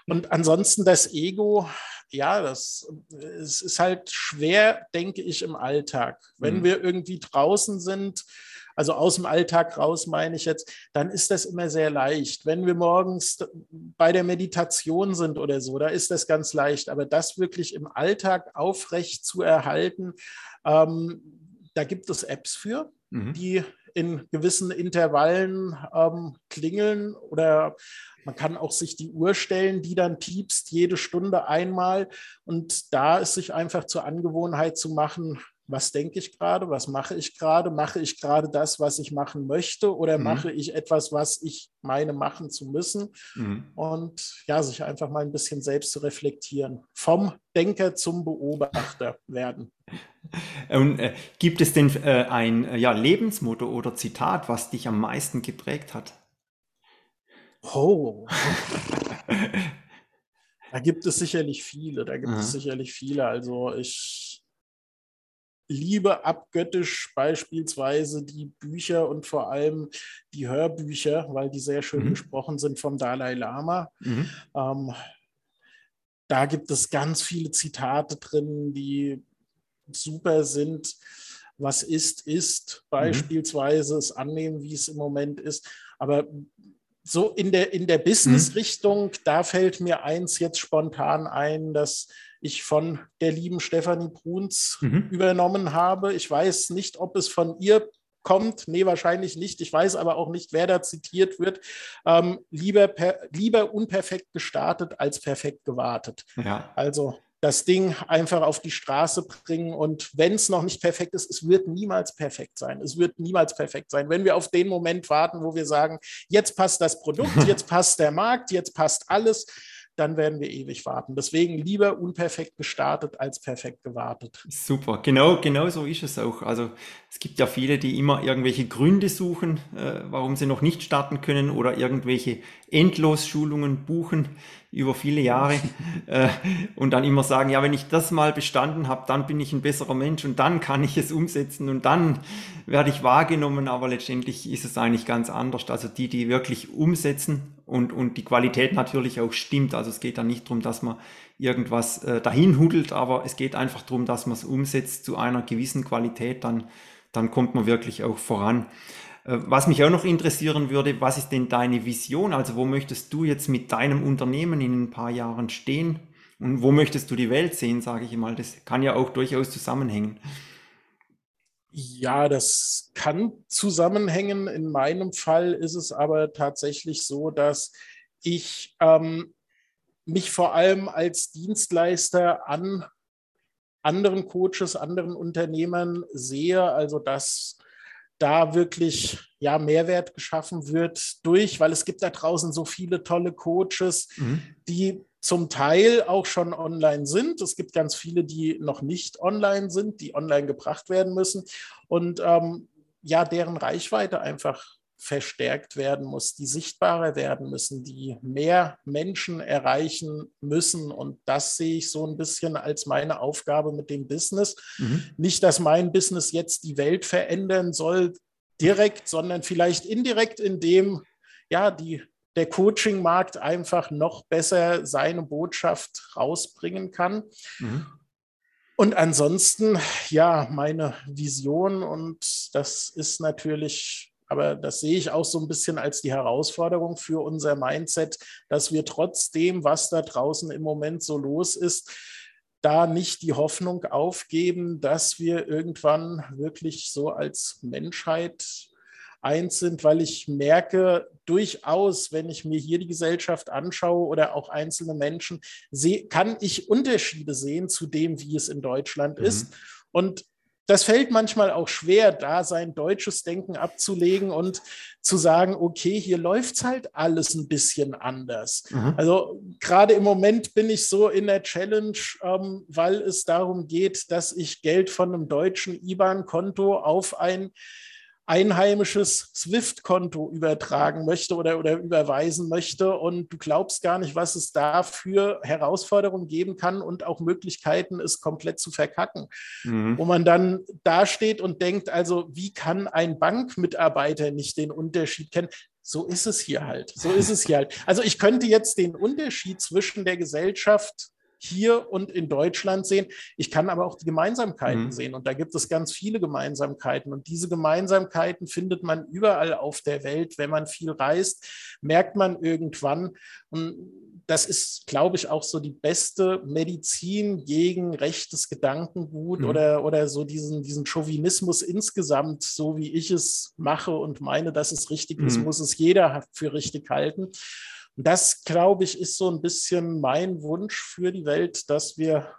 Und ansonsten das Ego, ja, das es ist halt schwer, denke ich, im Alltag. Wenn mhm. wir irgendwie draußen sind, also aus dem Alltag raus meine ich jetzt, dann ist das immer sehr leicht. Wenn wir morgens bei der Meditation sind oder so, da ist das ganz leicht. Aber das wirklich im Alltag aufrecht zu erhalten, ähm, da gibt es Apps für, mhm. die in gewissen Intervallen ähm, klingeln oder man kann auch sich die Uhr stellen, die dann piepst jede Stunde einmal. Und da ist sich einfach zur Angewohnheit zu machen, was denke ich gerade, was mache ich gerade, mache ich gerade das, was ich machen möchte oder mhm. mache ich etwas, was ich meine machen zu müssen mhm. und ja, sich einfach mal ein bisschen selbst zu reflektieren, vom Denker zum Beobachter werden. [LAUGHS] Und äh, gibt es denn äh, ein äh, ja, Lebensmotto oder Zitat, was dich am meisten geprägt hat? Oh. [LAUGHS] da gibt es sicherlich viele, da gibt Aha. es sicherlich viele. Also ich liebe abgöttisch beispielsweise die Bücher und vor allem die Hörbücher, weil die sehr schön mhm. gesprochen sind vom Dalai Lama. Mhm. Ähm, da gibt es ganz viele Zitate drin, die super sind. Was ist, ist mhm. beispielsweise es annehmen, wie es im Moment ist. Aber so in der, in der Business-Richtung, mhm. da fällt mir eins jetzt spontan ein, dass ich von der lieben Stefanie Bruns mhm. übernommen habe. Ich weiß nicht, ob es von ihr kommt. Nee, wahrscheinlich nicht. Ich weiß aber auch nicht, wer da zitiert wird. Ähm, lieber, per, lieber unperfekt gestartet als perfekt gewartet. Ja. Also das Ding einfach auf die Straße bringen. Und wenn es noch nicht perfekt ist, es wird niemals perfekt sein. Es wird niemals perfekt sein. Wenn wir auf den Moment warten, wo wir sagen, jetzt passt das Produkt, [LAUGHS] jetzt passt der Markt, jetzt passt alles, dann werden wir ewig warten. Deswegen lieber unperfekt gestartet als perfekt gewartet. Super, genau, genau so ist es auch. Also es gibt ja viele, die immer irgendwelche Gründe suchen, äh, warum sie noch nicht starten können oder irgendwelche Endlosschulungen buchen über viele Jahre [LAUGHS] äh, und dann immer sagen, ja, wenn ich das mal bestanden habe, dann bin ich ein besserer Mensch und dann kann ich es umsetzen und dann werde ich wahrgenommen, aber letztendlich ist es eigentlich ganz anders. Also die, die wirklich umsetzen und, und die Qualität natürlich auch stimmt. Also es geht dann nicht darum, dass man irgendwas äh, dahin hudelt, aber es geht einfach darum, dass man es umsetzt zu einer gewissen Qualität, dann, dann kommt man wirklich auch voran. Äh, was mich auch noch interessieren würde, was ist denn deine Vision? Also wo möchtest du jetzt mit deinem Unternehmen in ein paar Jahren stehen? Und wo möchtest du die Welt sehen, sage ich mal? Das kann ja auch durchaus zusammenhängen. Ja, das kann zusammenhängen. In meinem Fall ist es aber tatsächlich so, dass ich ähm, mich vor allem als Dienstleister an anderen Coaches, anderen Unternehmern sehe, also dass da wirklich ja, Mehrwert geschaffen wird durch, weil es gibt da draußen so viele tolle Coaches, mhm. die zum Teil auch schon online sind. Es gibt ganz viele, die noch nicht online sind, die online gebracht werden müssen und ähm, ja, deren Reichweite einfach verstärkt werden muss, die sichtbarer werden müssen, die mehr Menschen erreichen müssen. Und das sehe ich so ein bisschen als meine Aufgabe mit dem Business. Mhm. Nicht, dass mein Business jetzt die Welt verändern soll, direkt, sondern vielleicht indirekt, indem ja die, der Coaching-Markt einfach noch besser seine Botschaft rausbringen kann. Mhm. Und ansonsten, ja, meine Vision, und das ist natürlich aber das sehe ich auch so ein bisschen als die Herausforderung für unser Mindset, dass wir trotzdem, was da draußen im Moment so los ist, da nicht die Hoffnung aufgeben, dass wir irgendwann wirklich so als Menschheit eins sind, weil ich merke durchaus, wenn ich mir hier die Gesellschaft anschaue oder auch einzelne Menschen, seh, kann ich Unterschiede sehen zu dem, wie es in Deutschland mhm. ist. Und das fällt manchmal auch schwer, da sein deutsches Denken abzulegen und zu sagen, okay, hier läuft es halt alles ein bisschen anders. Mhm. Also gerade im Moment bin ich so in der Challenge, ähm, weil es darum geht, dass ich Geld von einem deutschen IBAN-Konto auf ein einheimisches SWIFT-Konto übertragen möchte oder, oder überweisen möchte. Und du glaubst gar nicht, was es da für Herausforderungen geben kann und auch Möglichkeiten, es komplett zu verkacken. Mhm. Wo man dann dasteht und denkt, also wie kann ein Bankmitarbeiter nicht den Unterschied kennen? So ist es hier halt. So ist es hier halt. Also ich könnte jetzt den Unterschied zwischen der Gesellschaft hier und in Deutschland sehen. Ich kann aber auch die Gemeinsamkeiten mhm. sehen und da gibt es ganz viele Gemeinsamkeiten und diese Gemeinsamkeiten findet man überall auf der Welt. Wenn man viel reist, merkt man irgendwann und das ist, glaube ich, auch so die beste Medizin gegen rechtes Gedankengut mhm. oder, oder so diesen, diesen Chauvinismus insgesamt, so wie ich es mache und meine, dass es richtig mhm. ist, muss es jeder für richtig halten. Und das, glaube ich, ist so ein bisschen mein Wunsch für die Welt, dass wir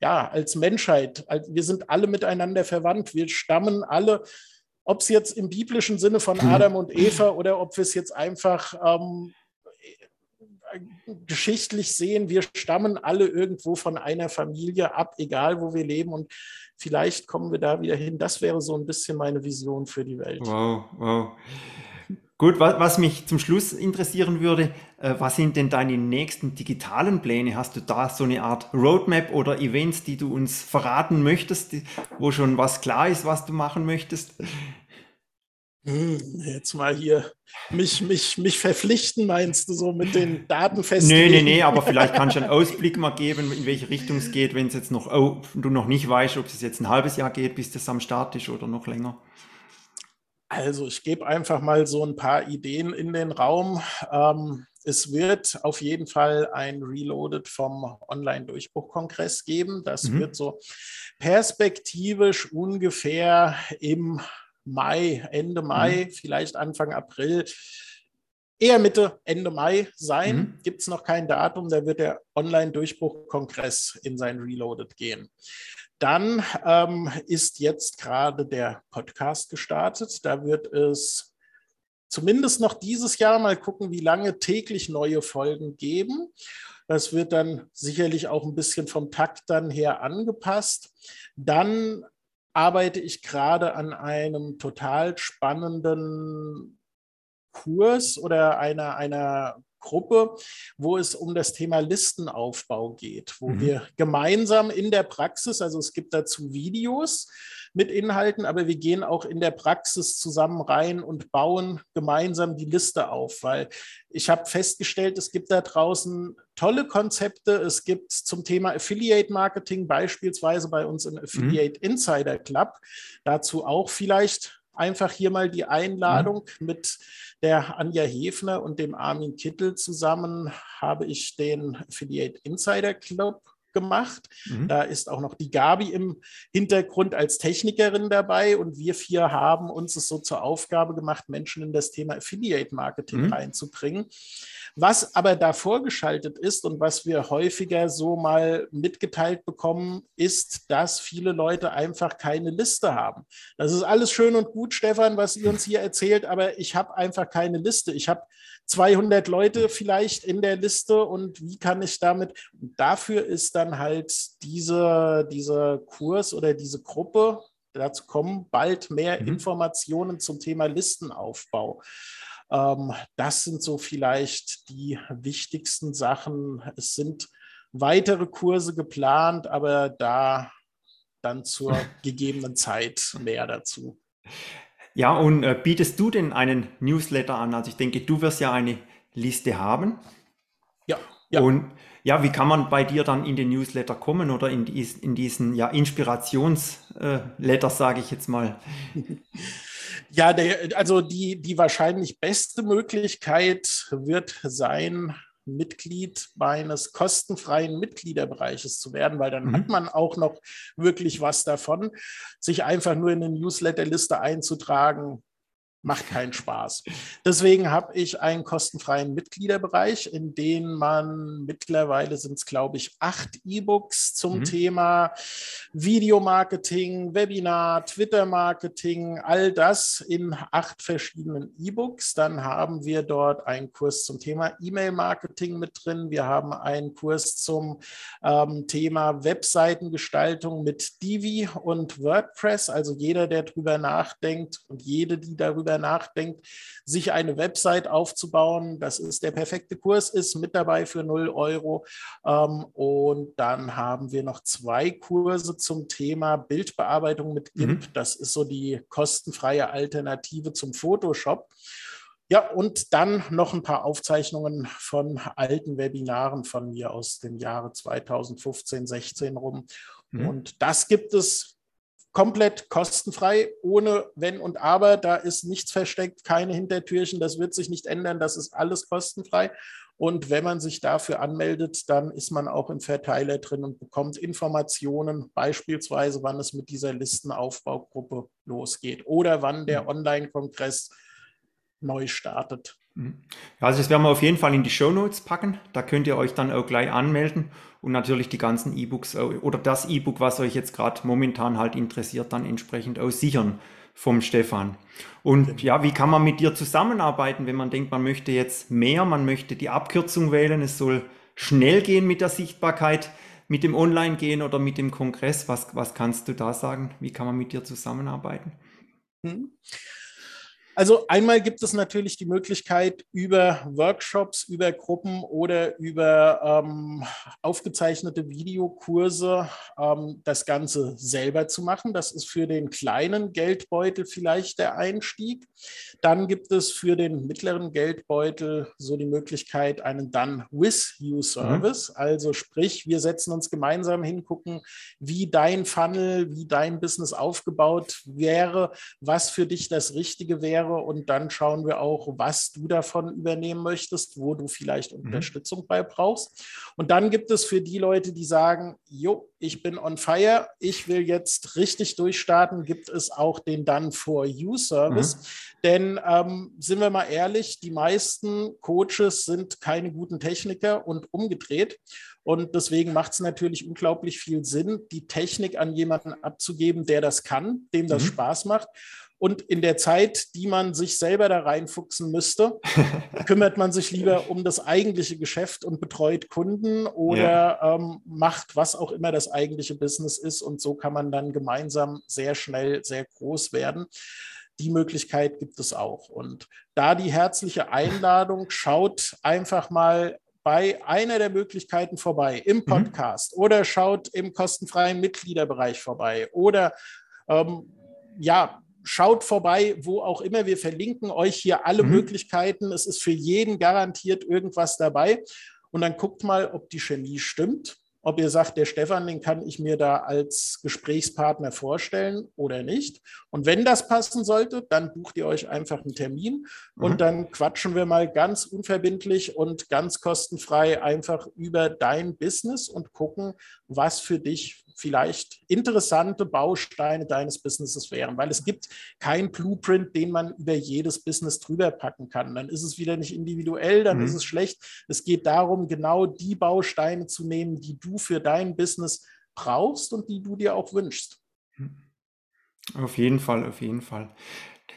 ja als Menschheit, wir sind alle miteinander verwandt, wir stammen alle, ob es jetzt im biblischen Sinne von mhm. Adam und Eva oder ob wir es jetzt einfach ähm, geschichtlich sehen, wir stammen alle irgendwo von einer Familie ab, egal wo wir leben. Und vielleicht kommen wir da wieder hin. Das wäre so ein bisschen meine Vision für die Welt. Wow, wow. Gut, was, was, mich zum Schluss interessieren würde, äh, was sind denn deine nächsten digitalen Pläne? Hast du da so eine Art Roadmap oder Events, die du uns verraten möchtest, die, wo schon was klar ist, was du machen möchtest? Hm, jetzt mal hier mich, mich, mich verpflichten, meinst du, so mit den Daten festlegen? Nee, nee, nee, aber [LAUGHS] vielleicht kannst du einen Ausblick mal geben, in welche Richtung es geht, wenn es jetzt noch, oh, du noch nicht weißt, ob es jetzt ein halbes Jahr geht, bis das am Start ist oder noch länger. Also ich gebe einfach mal so ein paar Ideen in den Raum. Ähm, es wird auf jeden Fall ein Reloaded vom Online-Durchbruch-Kongress geben. Das mhm. wird so perspektivisch ungefähr im Mai, Ende Mai, mhm. vielleicht Anfang April, eher Mitte, Ende Mai sein. Mhm. Gibt es noch kein Datum, da wird der Online-Durchbruch-Kongress in sein Reloaded gehen. Dann ähm, ist jetzt gerade der Podcast gestartet. Da wird es zumindest noch dieses Jahr mal gucken, wie lange täglich neue Folgen geben. Das wird dann sicherlich auch ein bisschen vom Takt dann her angepasst. Dann arbeite ich gerade an einem total spannenden Kurs oder einer, einer Gruppe, wo es um das Thema Listenaufbau geht, wo mhm. wir gemeinsam in der Praxis, also es gibt dazu Videos mit Inhalten, aber wir gehen auch in der Praxis zusammen rein und bauen gemeinsam die Liste auf, weil ich habe festgestellt, es gibt da draußen tolle Konzepte. Es gibt zum Thema Affiliate Marketing beispielsweise bei uns im Affiliate mhm. Insider Club. Dazu auch vielleicht einfach hier mal die Einladung mit der Anja Hefner und dem Armin Kittel zusammen habe ich den Affiliate Insider Club gemacht. Mhm. Da ist auch noch die Gabi im Hintergrund als Technikerin dabei und wir vier haben uns es so zur Aufgabe gemacht, Menschen in das Thema Affiliate Marketing mhm. reinzubringen, Was aber davor geschaltet ist und was wir häufiger so mal mitgeteilt bekommen, ist, dass viele Leute einfach keine Liste haben. Das ist alles schön und gut, Stefan, was ihr uns hier erzählt, aber ich habe einfach keine Liste. Ich habe 200 Leute vielleicht in der Liste und wie kann ich damit? Dafür ist dann halt diese, dieser Kurs oder diese Gruppe, dazu kommen bald mehr mhm. Informationen zum Thema Listenaufbau. Ähm, das sind so vielleicht die wichtigsten Sachen. Es sind weitere Kurse geplant, aber da dann zur [LAUGHS] gegebenen Zeit mehr dazu. Ja, und äh, bietest du denn einen Newsletter an? Also ich denke, du wirst ja eine Liste haben. Ja. ja. Und ja, wie kann man bei dir dann in den Newsletter kommen oder in, dies, in diesen ja, Inspirationsletter, äh, sage ich jetzt mal? [LAUGHS] Ja, der, also die, die wahrscheinlich beste Möglichkeit wird sein, Mitglied meines kostenfreien Mitgliederbereiches zu werden, weil dann mhm. hat man auch noch wirklich was davon. Sich einfach nur in eine Newsletterliste einzutragen, macht keinen Spaß. Deswegen habe ich einen kostenfreien Mitgliederbereich, in dem man mittlerweile sind es, glaube ich, acht E-Books zum mhm. Thema Videomarketing, Webinar, Twitter-Marketing, all das in acht verschiedenen E-Books. Dann haben wir dort einen Kurs zum Thema E-Mail-Marketing mit drin. Wir haben einen Kurs zum ähm, Thema Webseitengestaltung mit Divi und WordPress. Also jeder, der darüber nachdenkt und jede, die darüber darüber nachdenkt, sich eine Website aufzubauen. Das ist der perfekte Kurs, ist mit dabei für 0 Euro. Ähm, und dann haben wir noch zwei Kurse zum Thema Bildbearbeitung mit GIMP. Mhm. Das ist so die kostenfreie Alternative zum Photoshop. Ja, und dann noch ein paar Aufzeichnungen von alten Webinaren von mir aus dem Jahre 2015, 16 rum. Mhm. Und das gibt es komplett kostenfrei, ohne Wenn und Aber. Da ist nichts versteckt, keine Hintertürchen. Das wird sich nicht ändern. Das ist alles kostenfrei. Und wenn man sich dafür anmeldet, dann ist man auch im Verteiler drin und bekommt Informationen, beispielsweise, wann es mit dieser Listenaufbaugruppe losgeht oder wann der mhm. Online-Kongress neu startet. Mhm. Also das werden wir auf jeden Fall in die Show Notes packen. Da könnt ihr euch dann auch gleich anmelden und natürlich die ganzen E-Books oder das E-Book, was euch jetzt gerade momentan halt interessiert, dann entsprechend auch sichern vom Stefan. Und ja, wie kann man mit dir zusammenarbeiten, wenn man denkt, man möchte jetzt mehr, man möchte die Abkürzung wählen, es soll schnell gehen mit der Sichtbarkeit, mit dem Online gehen oder mit dem Kongress? Was, was kannst du da sagen? Wie kann man mit dir zusammenarbeiten? Hm. Also einmal gibt es natürlich die Möglichkeit, über Workshops, über Gruppen oder über ähm, aufgezeichnete Videokurse ähm, das Ganze selber zu machen. Das ist für den kleinen Geldbeutel vielleicht der Einstieg. Dann gibt es für den mittleren Geldbeutel so die Möglichkeit, einen Done-with-You-Service. Mhm. Also sprich, wir setzen uns gemeinsam hingucken, wie dein Funnel, wie dein Business aufgebaut wäre, was für dich das Richtige wäre wäre. Und dann schauen wir auch, was du davon übernehmen möchtest, wo du vielleicht mhm. Unterstützung bei brauchst. Und dann gibt es für die Leute, die sagen, jo, ich bin on fire, ich will jetzt richtig durchstarten, gibt es auch den Done for You Service. Mhm. Denn ähm, sind wir mal ehrlich, die meisten Coaches sind keine guten Techniker und umgedreht. Und deswegen macht es natürlich unglaublich viel Sinn, die Technik an jemanden abzugeben, der das kann, dem das mhm. Spaß macht. Und in der Zeit, die man sich selber da reinfuchsen müsste, [LAUGHS] kümmert man sich lieber um das eigentliche Geschäft und betreut Kunden oder ja. ähm, macht, was auch immer das eigentliche Business ist. Und so kann man dann gemeinsam sehr schnell sehr groß werden. Die Möglichkeit gibt es auch. Und da die herzliche Einladung, schaut einfach mal bei einer der Möglichkeiten vorbei im mhm. Podcast mhm. oder schaut im kostenfreien Mitgliederbereich vorbei oder ähm, ja, schaut vorbei, wo auch immer. Wir verlinken euch hier alle mhm. Möglichkeiten. Es ist für jeden garantiert irgendwas dabei. Und dann guckt mal, ob die Chemie stimmt. Ob ihr sagt, der Stefan, den kann ich mir da als Gesprächspartner vorstellen oder nicht. Und wenn das passen sollte, dann bucht ihr euch einfach einen Termin mhm. und dann quatschen wir mal ganz unverbindlich und ganz kostenfrei einfach über dein Business und gucken, was für dich vielleicht interessante Bausteine deines Businesses wären, weil es gibt kein Blueprint, den man über jedes Business drüber packen kann. Dann ist es wieder nicht individuell, dann mhm. ist es schlecht. Es geht darum, genau die Bausteine zu nehmen, die du für dein Business brauchst und die du dir auch wünschst. Auf jeden Fall, auf jeden Fall.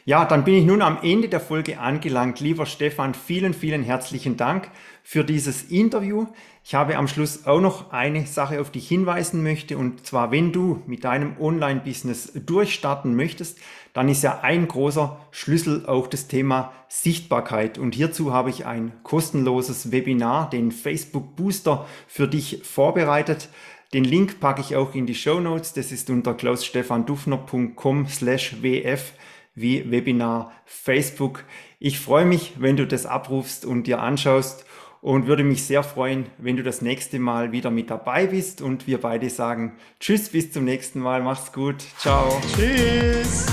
Ja, dann bin ich nun am Ende der Folge angelangt. Lieber Stefan, vielen, vielen herzlichen Dank für dieses Interview. Ich habe am Schluss auch noch eine Sache, auf die ich hinweisen möchte. Und zwar, wenn du mit deinem Online-Business durchstarten möchtest, dann ist ja ein großer Schlüssel auch das Thema Sichtbarkeit. Und hierzu habe ich ein kostenloses Webinar, den Facebook Booster, für dich vorbereitet. Den Link packe ich auch in die Show Notes. Das ist unter klausstefandufner.com slash wf wie Webinar Facebook. Ich freue mich, wenn du das abrufst und dir anschaust und würde mich sehr freuen, wenn du das nächste Mal wieder mit dabei bist und wir beide sagen Tschüss, bis zum nächsten Mal, mach's gut, ciao. Tschüss.